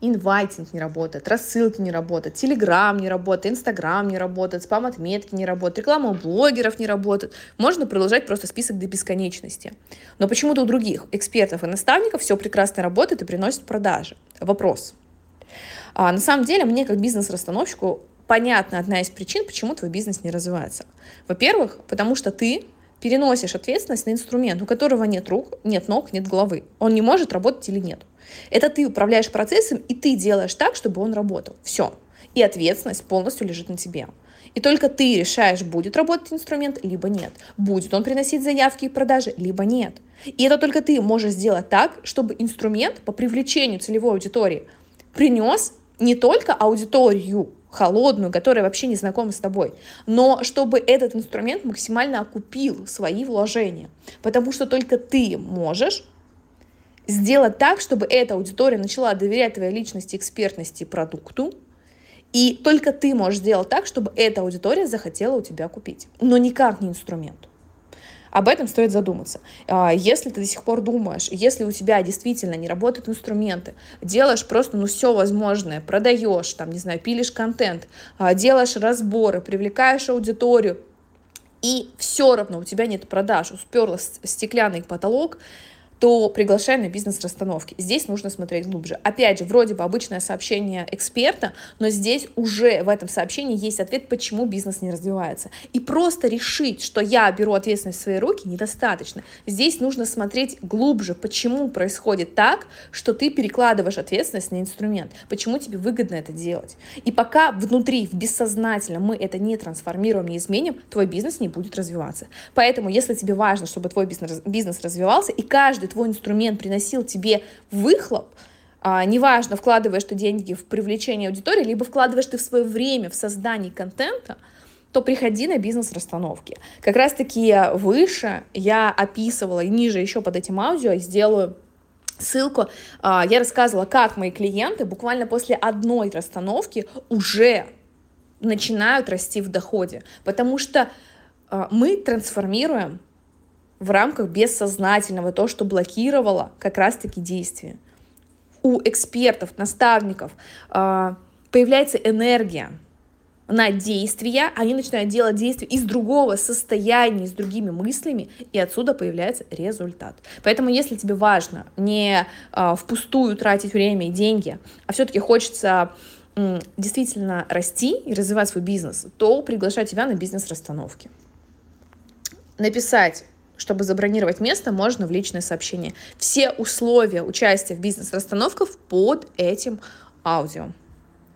инвайтинг не работает, рассылки не работают, телеграм не работает, инстаграм не работает, спам-отметки не работают, реклама у блогеров не работает. Можно продолжать просто список до бесконечности. Но почему-то у других экспертов и наставников все прекрасно работает и приносит продажи. Вопрос. А, на самом деле, мне как бизнес-расстановщику понятна одна из причин, почему твой бизнес не развивается. Во-первых, потому что ты переносишь ответственность на инструмент, у которого нет рук, нет ног, нет головы. Он не может работать или нет. Это ты управляешь процессом, и ты делаешь так, чтобы он работал. Все. И ответственность полностью лежит на тебе. И только ты решаешь, будет работать инструмент, либо нет. Будет он приносить заявки и продажи, либо нет. И это только ты можешь сделать так, чтобы инструмент по привлечению целевой аудитории принес не только аудиторию, холодную, которая вообще не знакома с тобой, но чтобы этот инструмент максимально окупил свои вложения. Потому что только ты можешь сделать так, чтобы эта аудитория начала доверять твоей личности, экспертности, продукту, и только ты можешь сделать так, чтобы эта аудитория захотела у тебя купить, но никак не инструмент. Об этом стоит задуматься. А, если ты до сих пор думаешь, если у тебя действительно не работают инструменты, делаешь просто ну все возможное, продаешь, там, не знаю, пилишь контент, а, делаешь разборы, привлекаешь аудиторию, и все равно у тебя нет продаж, усперло стеклянный потолок, то приглашай на бизнес-расстановки. Здесь нужно смотреть глубже. Опять же, вроде бы обычное сообщение эксперта, но здесь уже в этом сообщении есть ответ, почему бизнес не развивается. И просто решить, что я беру ответственность в свои руки, недостаточно. Здесь нужно смотреть глубже, почему происходит так, что ты перекладываешь ответственность на инструмент, почему тебе выгодно это делать. И пока внутри, в бессознательном мы это не трансформируем, не изменим, твой бизнес не будет развиваться. Поэтому, если тебе важно, чтобы твой бизнес развивался, и каждый твой инструмент приносил тебе выхлоп, а, неважно, вкладываешь ты деньги в привлечение аудитории, либо вкладываешь ты в свое время в создание контента, то приходи на бизнес-расстановки. Как раз-таки выше я описывала, и ниже еще под этим аудио сделаю ссылку. А, я рассказывала, как мои клиенты буквально после одной расстановки уже начинают расти в доходе, потому что а, мы трансформируем в рамках бессознательного, то, что блокировало как раз-таки действие. У экспертов, наставников э, появляется энергия на действия, они начинают делать действия из другого состояния, с другими мыслями, и отсюда появляется результат. Поэтому, если тебе важно не э, впустую тратить время и деньги, а все-таки хочется действительно расти и развивать свой бизнес, то приглашаю тебя на бизнес-расстановки. Написать чтобы забронировать место, можно в личное сообщение. Все условия участия в бизнес-расстановках под этим аудио.